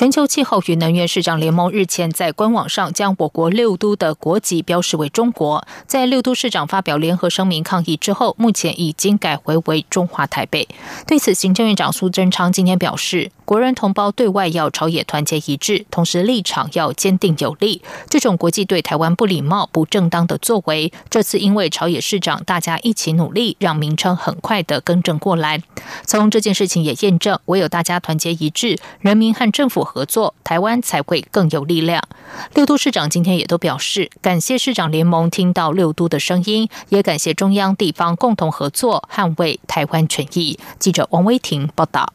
全球气候与能源市长联盟日前在官网上将我国六都的国籍标示为中国，在六都市长发表联合声明抗议之后，目前已经改回为中华台北。对此，行政院长苏贞昌今天表示。国人同胞对外要朝野团结一致，同时立场要坚定有力。这种国际对台湾不礼貌、不正当的作为，这次因为朝野市长大家一起努力，让名称很快的更正过来。从这件事情也验证，唯有大家团结一致，人民和政府合作，台湾才会更有力量。六都市长今天也都表示，感谢市长联盟听到六都的声音，也感谢中央地方共同合作，捍卫台湾权益。记者王威婷报道。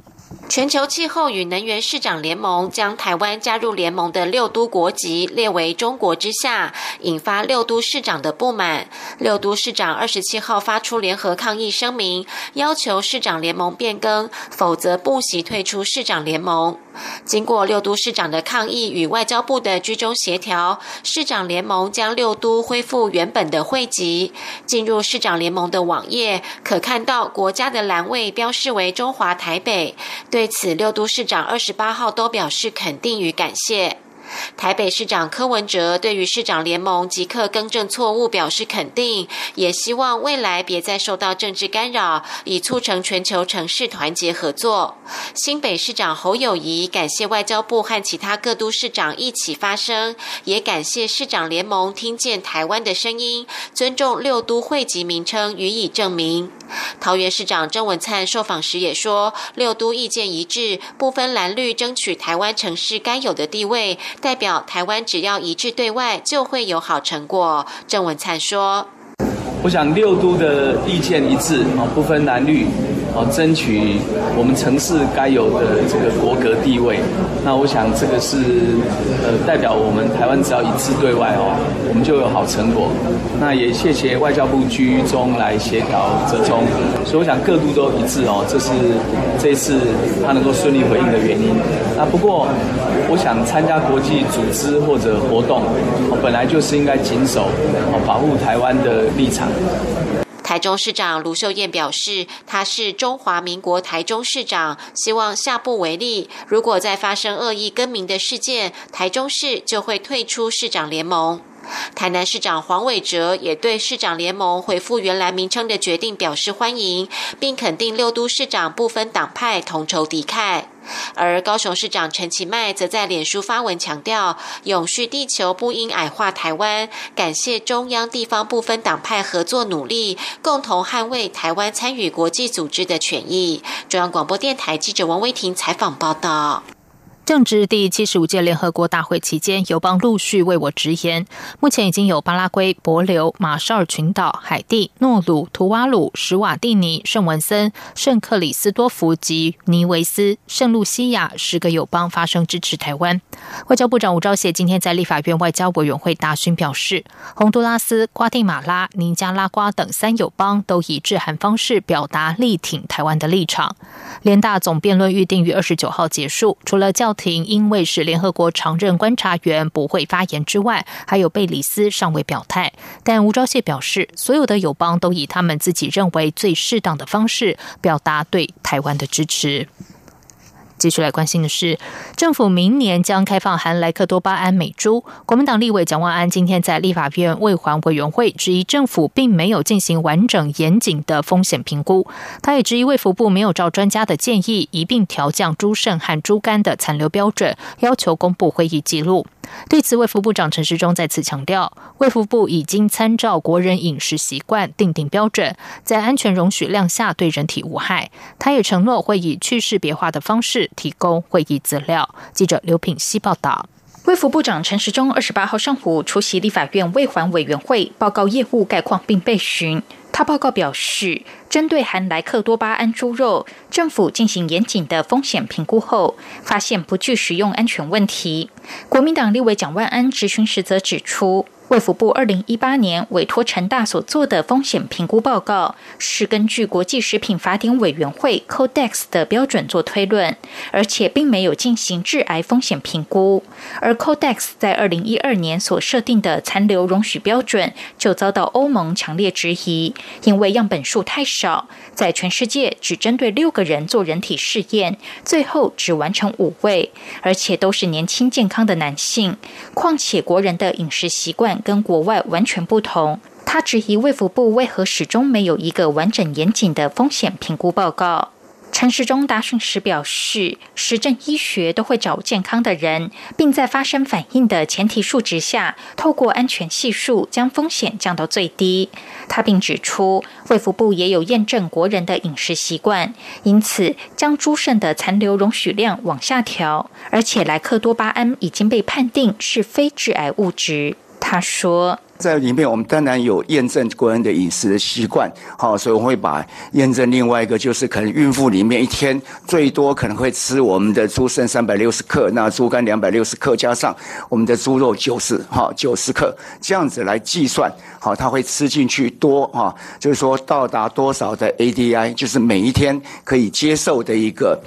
全球气候与能源市长联盟将台湾加入联盟的六都国籍列为中国之下，引发六都市长的不满。六都市长二十七号发出联合抗议声明，要求市长联盟变更，否则不惜退出市长联盟。经过六都市长的抗议与外交部的居中协调，市长联盟将六都恢复原本的汇集。进入市长联盟的网页，可看到国家的栏位标示为中华台北。对此，六都市长二十八号都表示肯定与感谢。台北市长柯文哲对于市长联盟即刻更正错误表示肯定，也希望未来别再受到政治干扰，以促成全球城市团结合作。新北市长侯友谊感谢外交部和其他各都市长一起发声，也感谢市长联盟听见台湾的声音，尊重六都会籍名称予以证明。桃园市长郑文灿受访时也说，六都意见一致，不分蓝绿，争取台湾城市该有的地位。代表台湾只要一致对外，就会有好成果。郑文灿说：“我想六都的意见一致啊，不分男女。”哦，争取我们城市该有的这个国格地位。那我想这个是呃代表我们台湾只要一致对外哦，我们就有好成果。那也谢谢外交部居中来协调折中，所以我想各度都一致哦，这是这次他能够顺利回应的原因。那不过我想参加国际组织或者活动，本来就是应该谨守哦保护台湾的立场。台中市长卢秀燕表示，他是中华民国台中市长，希望下不为例。如果再发生恶意更名的事件，台中市就会退出市长联盟。台南市长黄伟哲也对市长联盟回复原来名称的决定表示欢迎，并肯定六都市长不分党派同仇敌忾。而高雄市长陈其迈则在脸书发文强调，永续地球不应矮化台湾，感谢中央地方部分党派合作努力，共同捍卫台湾参与国际组织的权益。中央广播电台记者王威婷采访报道。正值第七十五届联合国大会期间，友邦陆续为我直言。目前已经有巴拉圭、帛琉、马绍尔群岛、海地、诺鲁、图瓦鲁、史瓦蒂尼、圣文森、圣克里斯多福及尼维斯、圣露西亚十个友邦发声支持台湾。外交部长吴钊燮今天在立法院外交委员会答询表示，洪都拉斯、瓜地马拉、尼加拉瓜等三友邦都以致函方式表达力挺台湾的立场。联大总辩论预定于二十九号结束，除了教廷因为是联合国常任观察员不会发言之外，还有贝里斯尚未表态。但吴钊燮表示，所有的友邦都以他们自己认为最适当的方式表达对台湾的支持。继续来关心的是，政府明年将开放含莱克多巴胺美猪。国民党立委蒋万安今天在立法院卫环委员会质疑政府并没有进行完整严谨的风险评估，他也质疑卫福部没有照专家的建议一并调降猪肾和猪肝的残留标准，要求公布会议记录。对此，卫福部长陈时中再次强调，卫福部已经参照国人饮食习惯定定标准，在安全容许量下对人体无害。他也承诺会以去识别化的方式提供会议资料。记者刘品希报道。卫福部长陈时中二十八号上午出席立法院卫环委员会报告业务概况并被询。他报告表示，针对含莱克多巴胺猪肉，政府进行严谨的风险评估后，发现不具食用安全问题。国民党立委蒋万安质询时则指出，卫福部二零一八年委托陈大所做的风险评估报告，是根据国际食品法典委员会 Codex 的标准做推论，而且并没有进行致癌风险评估。而 Codex 在二零一二年所设定的残留容许标准，就遭到欧盟强烈质疑，因为样本数太少，在全世界只针对六个人做人体试验，最后只完成五位，而且都是年轻健康的男性。况且国人的饮食习惯。跟国外完全不同。他质疑卫福部为何始终没有一个完整严谨的风险评估报告。陈时中答询时表示，实证医学都会找健康的人，并在发生反应的前提数值下，透过安全系数将风险降到最低。他并指出，卫福部也有验证国人的饮食习惯，因此将猪肾的残留容许量往下调，而且莱克多巴胺已经被判定是非致癌物质。他说，在里面我们当然有验证国人的饮食的习惯，好，所以我会把验证另外一个就是可能孕妇里面一天最多可能会吃我们的猪肾三百六十克，那猪肝两百六十克，加上我们的猪肉九十哈九十克，这样子来计算，好，他会吃进去多哈，就是说到达多少的 ADI，就是每一天可以接受的一个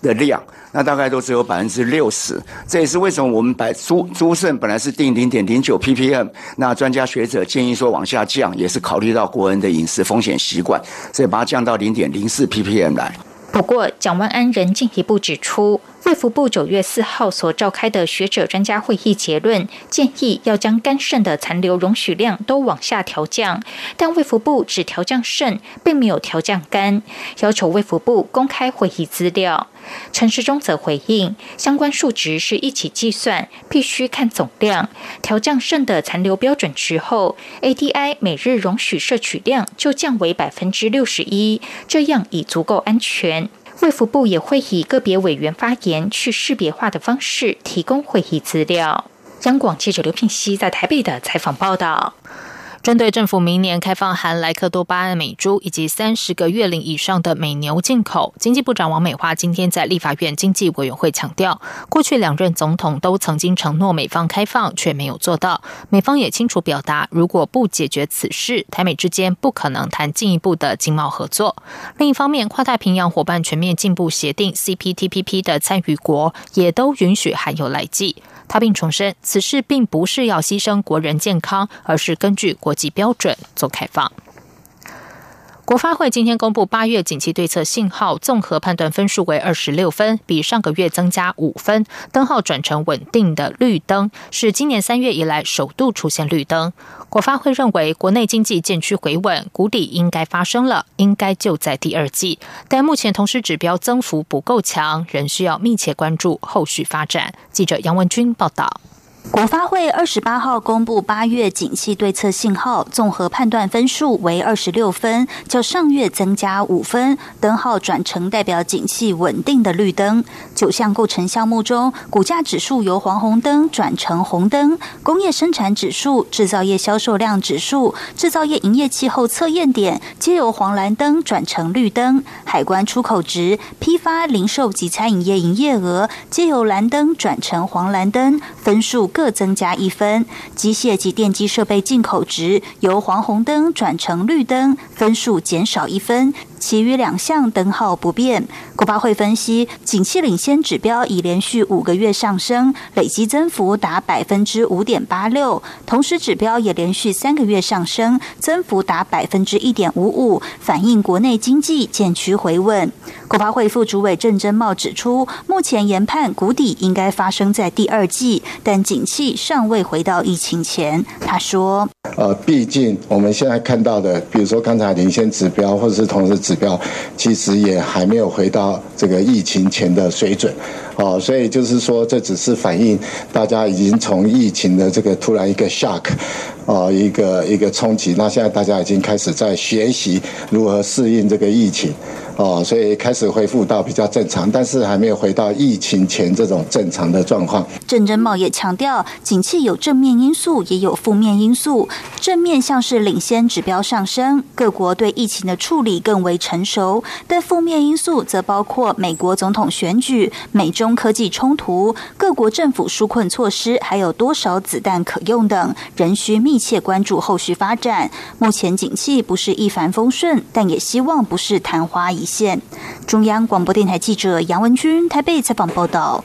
的量。那大概都只有百分之六十，这也是为什么我们把猪猪肾本来是定零点零九 ppm，那专家学者建议说往下降，也是考虑到国人的饮食风险习惯，所以把它降到零点零四 ppm 来。不过，蒋万安人进一步指出。卫福部九月四号所召开的学者专家会议结论建议，要将肝肾的残留容许量都往下调降，但卫福部只调降肾，并没有调降肝，要求卫福部公开会议资料。陈时中则回应，相关数值是一起计算，必须看总量。调降肾的残留标准值后，ADI 每日容许摄取量就降为百分之六十一，这样已足够安全。卫福部也会以个别委员发言去识别化的方式提供会议资料。央广记者刘品熙在台北的采访报道。针对政府明年开放含莱克多巴胺美猪以及三十个月龄以上的美牛进口，经济部长王美花今天在立法院经济委员会强调，过去两任总统都曾经承诺美方开放，却没有做到。美方也清楚表达，如果不解决此事，台美之间不可能谈进一步的经贸合作。另一方面，跨太平洋伙伴全面进步协定 （CPTPP） 的参与国也都允许含有来剂。他并重申，此事并不是要牺牲国人健康，而是根据国际标准做开放。国发会今天公布八月景气对策信号综合判断分数为二十六分，比上个月增加五分，灯号转成稳定的绿灯，是今年三月以来首度出现绿灯。国发会认为，国内经济渐趋回稳，谷底应该发生了，应该就在第二季，但目前同时指标增幅不够强，仍需要密切关注后续发展。记者杨文君报道。国发会二十八号公布八月景气对策信号综合判断分数为二十六分，较上月增加五分，灯号转成代表景气稳定的绿灯。九项构成项目中，股价指数由黄红灯转成红灯，工业生产指数、制造业销售量指数、制造业营业气候测验点皆由黄蓝灯转成绿灯。海关出口值、批发、零售及餐饮业营业额皆由蓝灯转成黄蓝灯，分数。各增加一分，机械及电机设备进口值由黄红灯转成绿灯，分数减少一分。其余两项灯号不变。国发会分析，景气领先指标已连续五个月上升，累计增幅达百分之五点八六；同时指标也连续三个月上升，增幅达百分之一点五五，反映国内经济渐趋回稳。国发会副主委郑珍茂指出，目前研判谷底应该发生在第二季，但景气尚未回到疫情前。他说：“呃，毕竟我们现在看到的，比如说刚才领先指标，或者是同时指。”指标其实也还没有回到这个疫情前的水准，哦，所以就是说，这只是反映大家已经从疫情的这个突然一个 shock，哦，一个一个冲击，那现在大家已经开始在学习如何适应这个疫情，哦，所以开始恢复到比较正常，但是还没有回到疫情前这种正常的状况。郑珍茂也强调，景气有正面因素，也有负面因素。正面像是领先指标上升，各国对疫情的处理更为成熟；但负面因素则包括美国总统选举、美中科技冲突、各国政府纾困措施，还有多少子弹可用等，仍需密切关注后续发展。目前景气不是一帆风顺，但也希望不是昙花一现。中央广播电台记者杨文君台北采访报道。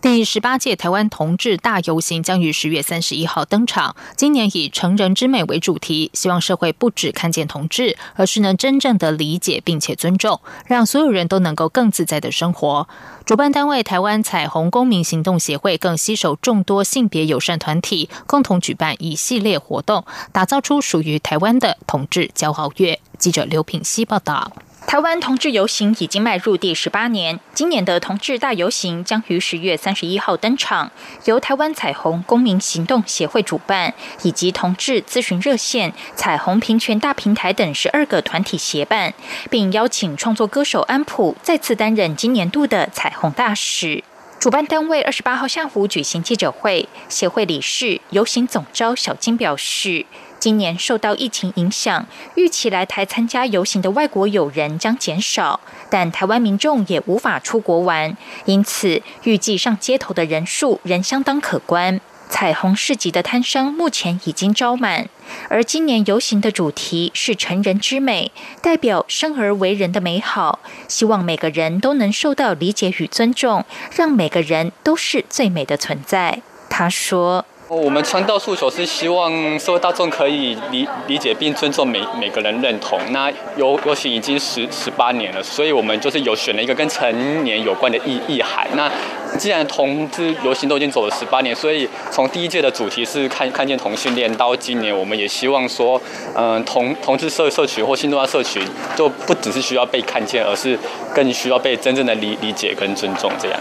第十八届台湾同志大游行将于十月三十一号登场。今年以“成人之美”为主题，希望社会不只看见同志，而是能真正的理解并且尊重，让所有人都能够更自在的生活。主办单位台湾彩虹公民行动协会更携手众多性别友善团体，共同举办一系列活动，打造出属于台湾的同志骄傲月。记者刘品希报道。台湾同志游行已经迈入第十八年，今年的同志大游行将于十月三十一号登场，由台湾彩虹公民行动协会主办，以及同志咨询热线、彩虹平权大平台等十二个团体协办，并邀请创作歌手安普再次担任今年度的彩虹大使。主办单位二十八号下午举行记者会，协会理事、游行总召小金表示。今年受到疫情影响，预期来台参加游行的外国友人将减少，但台湾民众也无法出国玩，因此预计上街头的人数仍相当可观。彩虹市集的摊商目前已经招满，而今年游行的主题是“成人之美”，代表生而为人的美好，希望每个人都能受到理解与尊重，让每个人都是最美的存在。他说。我们传道诉求是希望社会大众可以理理解并尊重每每个人认同。那游游行已经十十八年了，所以我们就是有选了一个跟成年有关的意意涵。那既然同志游行都已经走了十八年，所以从第一届的主题是看看见同性恋，到今年我们也希望说，嗯，同同志社社群或新东方社群就不只是需要被看见，而是更需要被真正的理理解跟尊重这样。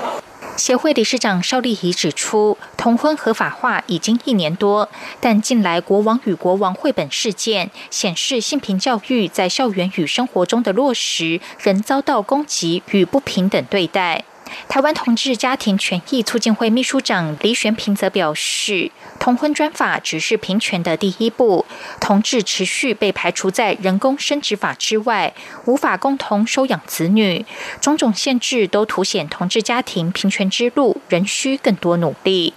协会理事长邵丽仪指出，同婚合法化已经一年多，但近来国王与国王绘本事件显示，性平教育在校园与生活中的落实仍遭到攻击与不平等对待。台湾同志家庭权益促进会秘书长李玄平则表示，同婚专法只是平权的第一步，同志持续被排除在人工生殖法之外，无法共同收养子女，种种限制都凸显同志家庭平权之路仍需更多努力。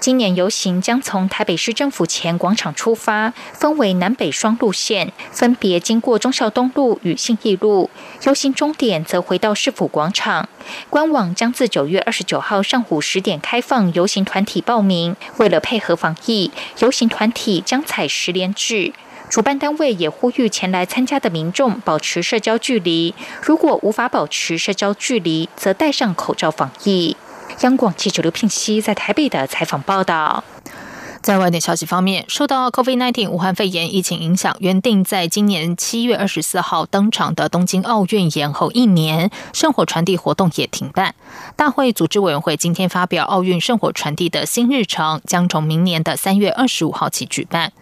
今年游行将从台北市政府前广场出发，分为南北双路线，分别经过忠孝东路与信义路。游行终点则回到市府广场。官网将自九月二十九号上午十点开放游行团体报名。为了配合防疫，游行团体将采十连制。主办单位也呼吁前来参加的民众保持社交距离，如果无法保持社交距离，则戴上口罩防疫。央广记者刘聘熙在台北的采访报道。在外电消息方面，受到 COVID-19 武汉肺炎疫情影响，原定在今年七月二十四号登场的东京奥运延后一年，圣火传递活动也停办。大会组织委员会今天发表奥运圣火传递的新日程，将从明年的三月二十五号起举办。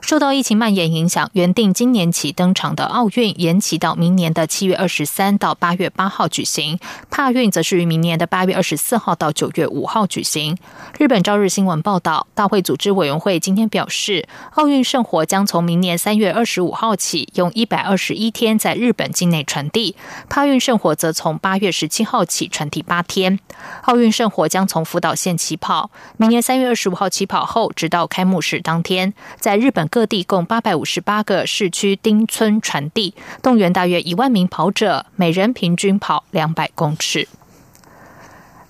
受到疫情蔓延影响，原定今年起登场的奥运延期到明年的七月二十三到八月八号举行，帕运则是于明年的八月二十四号到九月五号举行。日本朝日新闻报道，大会组织委员会今天表示，奥运圣火将从明年三月二十五号起，用一百二十一天在日本境内传递；帕运圣火则从八月十七号起传递八天。奥运圣火将从福岛县起跑，明年三月二十五号起跑后，直到开幕式当天，在日本各地共八百五十八个市区町村传递，动员大约一万名跑者，每人平均跑两百公尺。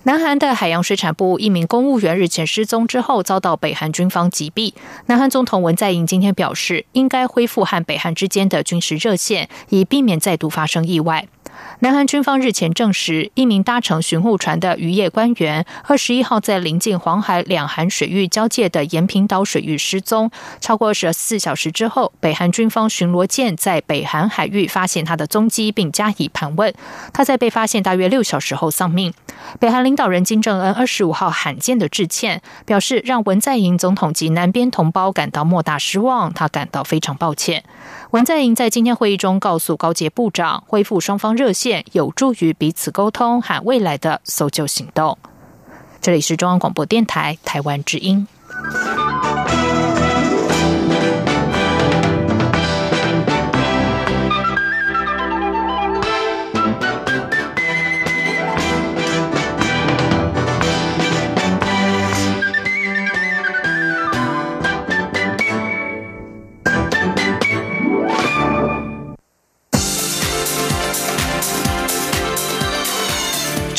南韩的海洋水产部一名公务员日前失踪之后，遭到北韩军方击毙。南韩总统文在寅今天表示，应该恢复和北韩之间的军事热线，以避免再度发生意外。南韩军方日前证实，一名搭乘巡护船的渔业官员，二十一号在临近黄海两韩水域交界的延平岛水域失踪。超过十四小时之后，北韩军方巡逻舰在北韩海域发现他的踪迹，并加以盘问。他在被发现大约六小时后丧命。北韩领导人金正恩二十五号罕见的致歉，表示让文在寅总统及南边同胞感到莫大失望，他感到非常抱歉。文在寅在今天会议中告诉高阶部长，恢复双方热线有助于彼此沟通和未来的搜救行动。这里是中央广播电台台湾之音。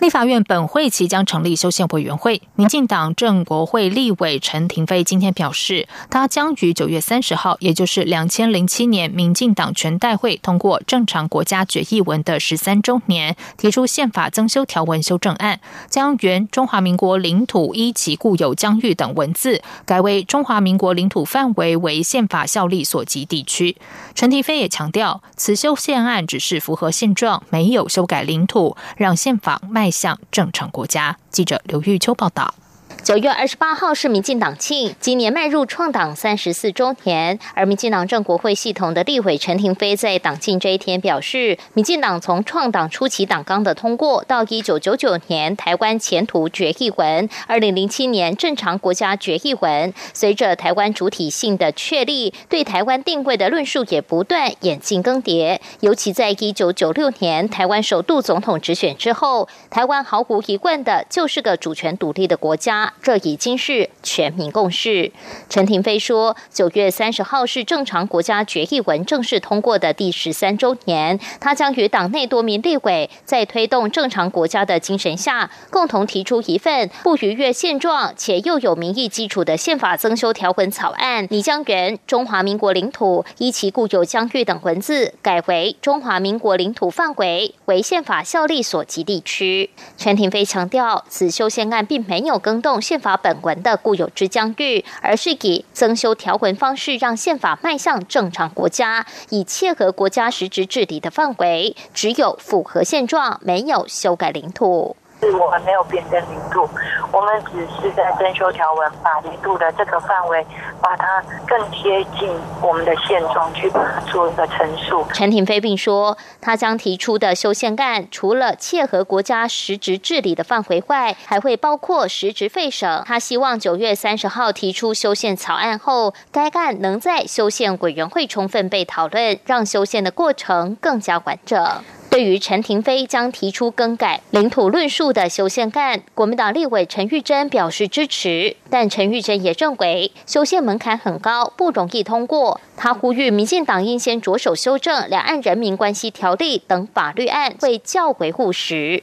立法院本会期将成立修宪委员会。民进党正国会立委陈廷飞今天表示，他将于九月三十号，也就是两千零七年民进党全代会通过正常国家决议文的十三周年，提出宪法增修条文修正案，将原中华民国领土依其固有疆域等文字改为中华民国领土范围为宪法效力所及地区。陈廷飞也强调，此修宪案只是符合现状，没有修改领土，让宪法迈。迈向正常国家。记者刘玉秋报道。九月二十八号是民进党庆，今年迈入创党三十四周年。而民进党政国会系统的立委陈廷飞在党庆这一天表示，民进党从创党初期党纲的通过，到一九九九年台湾前途决议文，二零零七年正常国家决议文，随着台湾主体性的确立，对台湾定位的论述也不断演进更迭。尤其在一九九六年台湾首度总统直选之后，台湾毫无疑问的就是个主权独立的国家。这已经是全民共识。陈廷飞说，九月三十号是正常国家决议文正式通过的第十三周年，他将与党内多名立委在推动正常国家的精神下，共同提出一份不逾越现状且又有民意基础的宪法增修条文草案，拟将原中华民国领土依其固有疆域等文字改为中华民国领土范围为宪法效力所及地区。陈廷飞强调，此修宪案并没有更动。宪法本文的固有之疆域，而是以增修条文方式，让宪法迈向正常国家，以切合国家实质治理的范围，只有符合现状，没有修改领土。是我们没有变更零度，我们只是在征修条文把零度的这个范围，把它更贴近我们的现状，去把它做一个陈述。陈廷飞并说，他将提出的修宪案，除了切合国家实质治理的范围外，还会包括实质废省。他希望九月三十号提出修宪草案后，该案能在修宪委员会充分被讨论，让修宪的过程更加完整。对于陈廷飞将提出更改领土论述的修宪案，国民党立委陈玉珍表示支持，但陈玉珍也认为修宪门槛很高，不容易通过。他呼吁民进党应先着手修正《两岸人民关系条例》等法律案，会较为务实。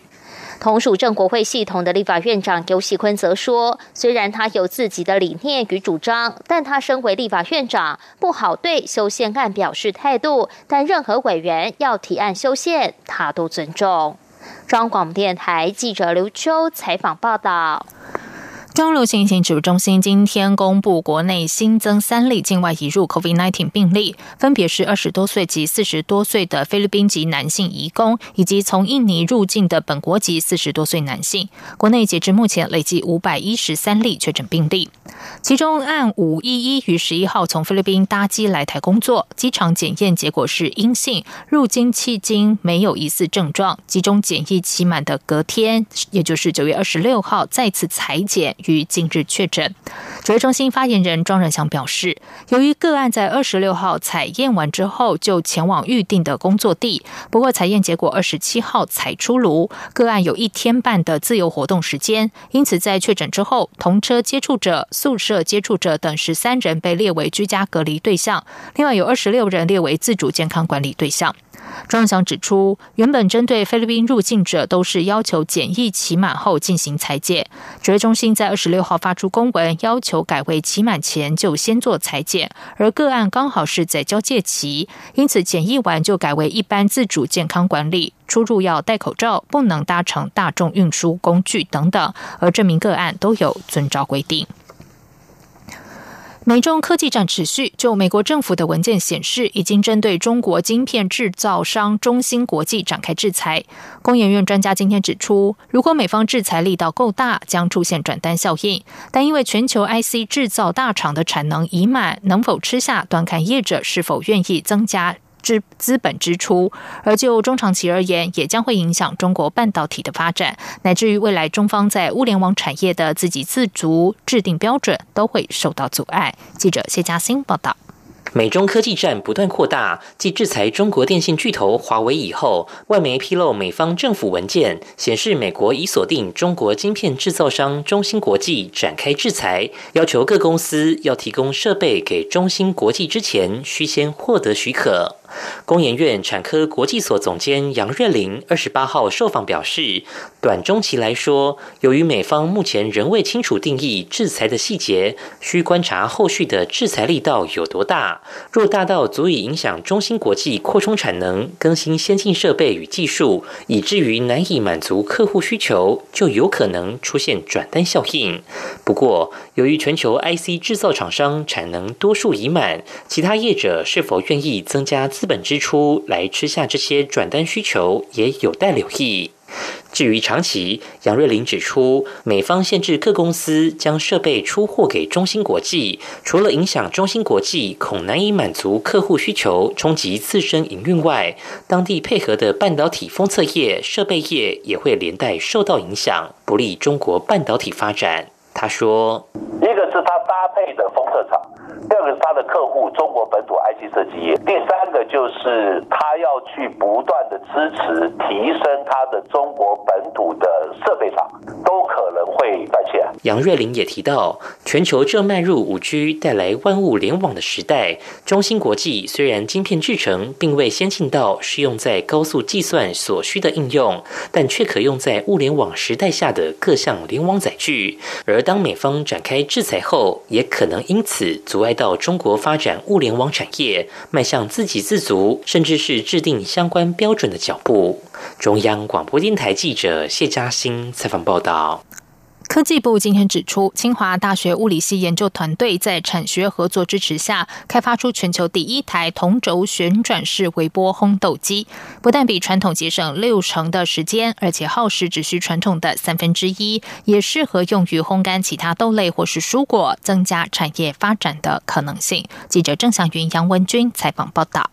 同属正国会系统的立法院长尤喜坤则说：“虽然他有自己的理念与主张，但他身为立法院长，不好对修宪案表示态度。但任何委员要提案修宪，他都尊重。”中广电台记者刘秋采访报道。中流行疫情指挥中心今天公布，国内新增三例境外移入 COVID-19 病例，分别是二十多岁及四十多岁的菲律宾籍男性移工，以及从印尼入境的本国籍四十多岁男性。国内截至目前累计五百一十三例确诊病例，其中按五一一于十一号从菲律宾搭机来台工作，机场检验结果是阴性，入境迄今没有疑似症状，集中检疫期满的隔天，也就是九月二十六号再次裁检。于近日确诊，指挥中心发言人庄仁祥表示，由于个案在二十六号采验完之后就前往预定的工作地，不过采验结果二十七号才出炉，个案有一天半的自由活动时间，因此在确诊之后，同车接触者、宿舍接触者等十三人被列为居家隔离对象，另外有二十六人列为自主健康管理对象。庄祥指出，原本针对菲律宾入境者都是要求检疫期满后进行裁剪，指挥中心在二十六号发出公文，要求改为期满前就先做裁剪，而个案刚好是在交界期，因此检疫完就改为一般自主健康管理，出入要戴口罩，不能搭乘大众运输工具等等，而这名个案都有遵照规定。美中科技战持续。就美国政府的文件显示，已经针对中国晶片制造商中芯国际展开制裁。工研院专家今天指出，如果美方制裁力道够大，将出现转单效应。但因为全球 IC 制造大厂的产能已满，能否吃下，端看业者是否愿意增加。资资本支出，而就中长期而言，也将会影响中国半导体的发展，乃至于未来中方在物联网产业的自给自足、制定标准，都会受到阻碍。记者谢嘉欣报道。美中科技战不断扩大，继制裁中国电信巨头华为以后，外媒披露美方政府文件显示，美国已锁定中国晶片制造商中芯国际展开制裁，要求各公司要提供设备给中芯国际之前，需先获得许可。工研院产科国际所总监杨瑞玲二十八号受访表示，短中期来说，由于美方目前仍未清楚定义制裁的细节，需观察后续的制裁力道有多大。若大到足以影响中芯国际扩充产能、更新先进设备与技术，以至于难以满足客户需求，就有可能出现转单效应。不过，由于全球 IC 制造厂商产能多数已满，其他业者是否愿意增加？资本支出来吃下这些转单需求，也有待留意。至于长期，杨瑞麟指出，美方限制各公司将设备出货给中芯国际，除了影响中芯国际恐难以满足客户需求，冲击自身营运外，当地配合的半导体封测业、设备业也会连带受到影响，不利中国半导体发展。他说：“一个是他搭配的封测厂。”第二个是他的客户，中国本土 IC 设计业；第三个就是他要去不断的支持、提升他的中国本土的设备厂，都可能会断线。杨瑞麟也提到，全球正迈入五 G 带来万物联网的时代，中芯国际虽然晶片制成并未先进到适用在高速计算所需的应用，但却可用在物联网时代下的各项联网载具。而当美方展开制裁后，也可能因此阻碍。到中国发展物联网产业，迈向自给自足，甚至是制定相关标准的脚步。中央广播电台记者谢嘉欣采访报道。科技部今天指出，清华大学物理系研究团队在产学合作支持下，开发出全球第一台同轴旋转式微波烘豆机。不但比传统节省六成的时间，而且耗时只需传统的三分之一，也适合用于烘干其他豆类或是蔬果，增加产业发展的可能性。记者郑祥云、杨文军采访报道。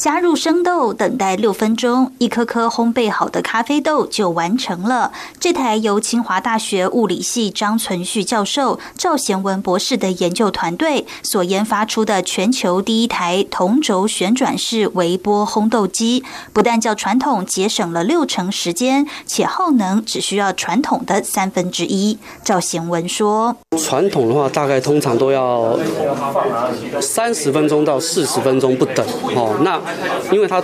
加入生豆，等待六分钟，一颗颗烘焙好的咖啡豆就完成了。这台由清华大学物理系张存旭教授、赵贤文博士的研究团队所研发出的全球第一台同轴旋转式微波烘豆机，不但较传统节省了六成时间，且耗能只需要传统的三分之一。赵贤文说：“传统的话，大概通常都要三十分钟到四十分钟不等。哦，那因为它，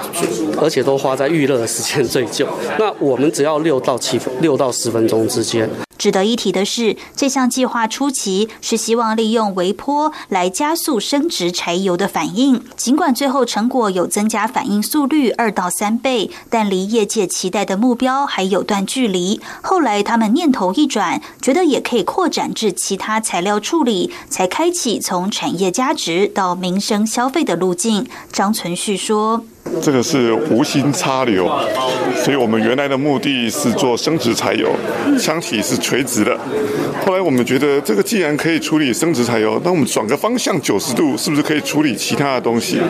而且都花在预热的时间最久。那我们只要六到七分，六到十分钟之间。值得一提的是，这项计划初期是希望利用微波来加速升值柴油的反应。尽管最后成果有增加反应速率二到三倍，但离业界期待的目标还有段距离。后来他们念头一转，觉得也可以扩展至其他材料处理，才开启从产业价值到民生消费的路径。张存旭说。这个是无心插柳，所以我们原来的目的是做生殖柴油，箱体是垂直的。后来我们觉得，这个既然可以处理生殖柴油，那我们转个方向九十度，是不是可以处理其他的东西？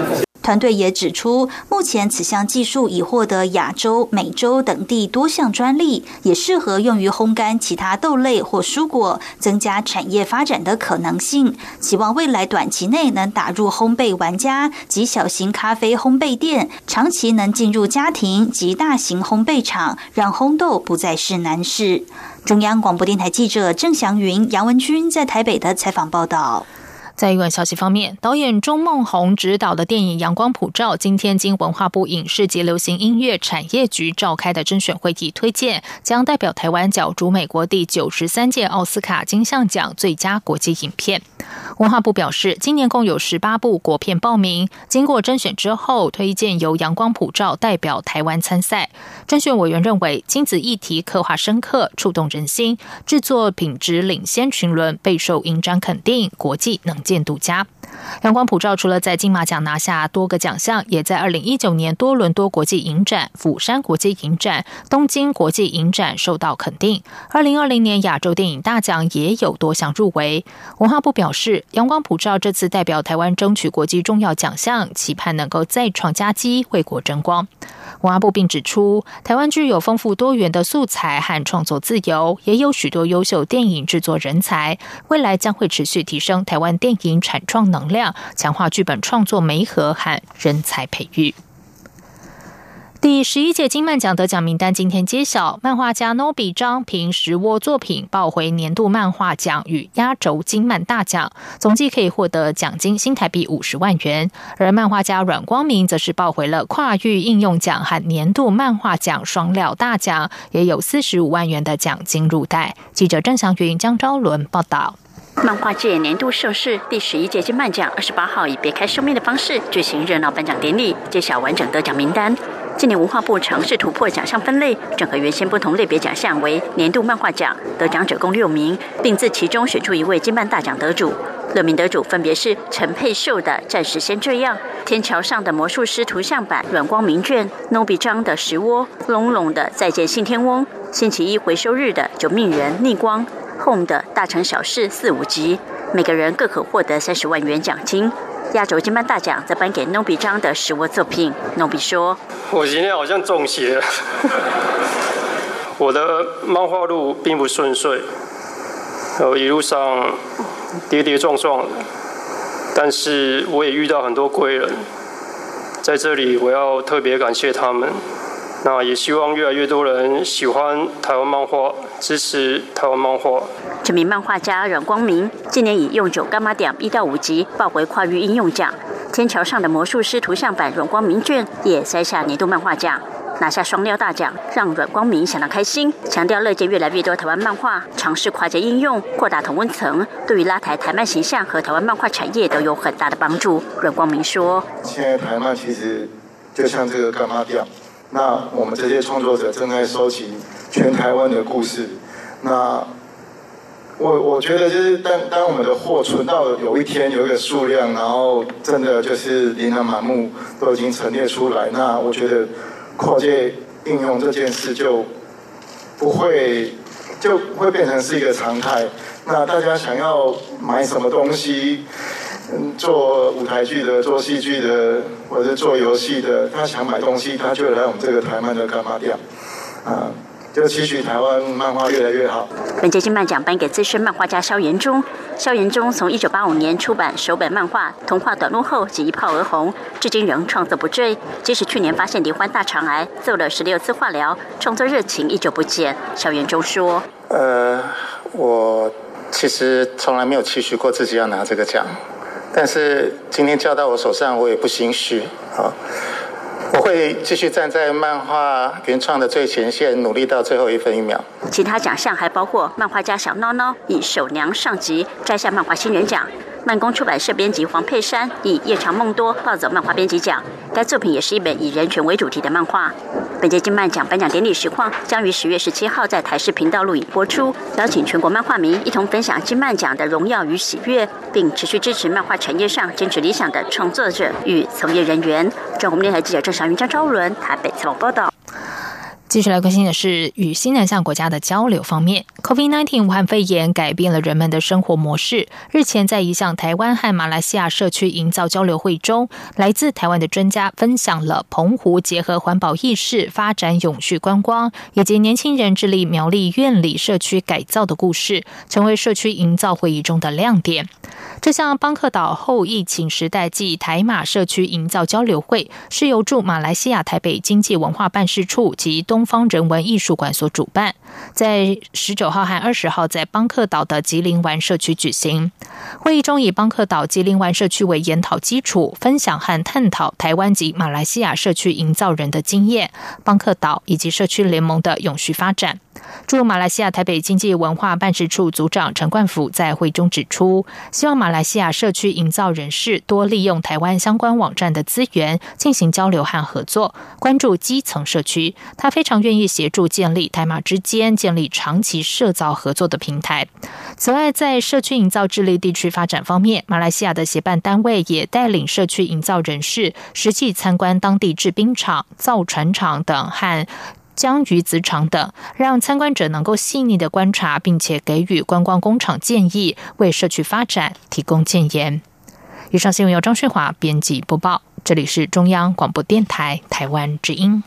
团队也指出，目前此项技术已获得亚洲、美洲等地多项专利，也适合用于烘干其他豆类或蔬果，增加产业发展的可能性。希望未来短期内能打入烘焙玩家及小型咖啡烘焙店，长期能进入家庭及大型烘焙厂，让烘豆不再是难事。中央广播电台记者郑祥云、杨文君在台北的采访报道。在一个消息方面，导演钟梦宏执导的电影《阳光普照》今天经文化部影视及流行音乐产业局召开的甄选会议推荐，将代表台湾角逐美国第九十三届奥斯卡金像奖最佳国际影片。文化部表示，今年共有十八部国片报名，经过甄选之后，推荐由《阳光普照》代表台湾参赛。甄选委员认为，亲子议题刻画深刻，触动人心，制作品质领先群伦，备受影展肯定，国际能。见独家。阳光普照除了在金马奖拿下多个奖项，也在二零一九年多伦多国际影展、釜山国际影展、东京国际影展受到肯定。二零二零年亚洲电影大奖也有多项入围。文化部表示，阳光普照这次代表台湾争取国际重要奖项，期盼能够再创佳绩，为国争光。文化部并指出，台湾具有丰富多元的素材和创作自由，也有许多优秀电影制作人才，未来将会持续提升台湾电影产创能能量，强化剧本创作媒合和人才培育。第十一届金漫奖得奖名单今天揭晓，漫画家 Nobi 张凭《石窝》作品抱回年度漫画奖与压轴金漫大奖，总计可以获得奖金新台币五十万元。而漫画家阮光明则是抱回了跨域应用奖和年度漫画奖双料大奖，也有四十五万元的奖金入袋。记者郑祥云、江昭伦报道。漫画界年度盛事第十一届金漫奖二十八号以别开生面的方式举行热闹颁奖典礼，揭晓完整得奖名单。今年文化部尝试突破奖项分类，整合原先不同类别奖项为年度漫画奖，得奖者共六名，并自其中选出一位金漫大奖得主。六名得主分别是陈佩秀的《暂时先这样》，天桥上的魔术师图像版软光明卷，Nobi 章的石窝，龙龙的再见信天翁，星期一回收日的九命人逆光，Home 的大城小事四五集，每个人各可获得三十万元奖金。亚洲金漫大奖则颁给 Nobi 章的实物作品。Nobi 说：“我今天好像中邪，我的漫画路并不顺遂，呃，一路上跌跌撞撞，但是我也遇到很多贵人，在这里我要特别感谢他们。那也希望越来越多人喜欢台湾漫画，支持台湾漫画。”这名漫画家阮光明今年以《用九干妈点》一到五集抱回跨域应用奖，《天桥上的魔术师》图像版阮光明卷也摘下年度漫画奖，拿下双料大奖，让阮光明相当开心。强调乐见越来越多台湾漫画尝试跨界应用，扩大同温层，对于拉抬台漫形象和台湾漫画产业都有很大的帮助。阮光明说：“现在台漫其实就像这个干妈店，那我们这些创作者正在收集全台湾的故事，那。”我我觉得就是当当我们的货存到有一天有一个数量，然后真的就是琳琅满目都已经陈列出来，那我觉得跨界应用这件事就不会就会变成是一个常态。那大家想要买什么东西，嗯，做舞台剧的、做戏剧的，或者做游戏的，他想买东西，他就来我们这个台湾的干妈店，啊。就期许台湾漫画越来越好。本届金漫奖颁给资深漫画家萧炎中。萧炎中从一九八五年出版首本漫画《童话短路》后，即一炮而红，至今仍创作不坠。即使去年发现罹患大肠癌，做了十六次化疗，创作热情依旧不减。萧炎中说：“呃，我其实从来没有期许过自己要拿这个奖，但是今天交到我手上，我也不心虚啊。”我会继续站在漫画原创的最前线，努力到最后一分一秒。其他奖项还包括漫画家小孬孬以手娘上集摘下漫画新人奖，漫工出版社编辑黄佩珊以夜长梦多抱走漫画编辑奖。该作品也是一本以人权为主题的漫画。本届金漫奖颁奖典礼实况将于十月十七号在台视频道录影播出，邀请全国漫画迷一同分享金漫奖的荣耀与喜悦，并持续支持漫画产业上坚持理想的创作者与从业人员。中国电台记者郑祥云、张昭伦台北采访报道。继续来关心的是与新南向国家的交流方面，COVID-19 武汉肺炎改变了人们的生活模式。日前，在一项台湾和马来西亚社区营造交流会中，来自台湾的专家分享了澎湖结合环保意识发展永续观光，以及年轻人致力苗栗院里社区改造的故事，成为社区营造会议中的亮点。这项邦克岛后疫情时代暨台马社区营造交流会，是由驻马来西亚台北经济文化办事处及东东方人文艺术馆所主办，在十九号和二十号在邦克岛的吉林湾社区举行。会议中以邦克岛吉林湾社区为研讨基础，分享和探讨台湾及马来西亚社区营造人的经验，邦克岛以及社区联盟的永续发展。驻马来西亚台北经济文化办事处组长陈冠甫在会中指出，希望马来西亚社区营造人士多利用台湾相关网站的资源进行交流和合作，关注基层社区。他非常。愿意协助建立台马之间建立长期社造合作的平台。此外，在社区营造智力地区发展方面，马来西亚的协办单位也带领社区营造人士实际参观当地制冰厂、造船厂等和江鱼子厂等，让参观者能够细腻的观察，并且给予观光工厂建议，为社区发展提供建言。以上新闻由张旭华编辑播报，这里是中央广播电台台湾之音。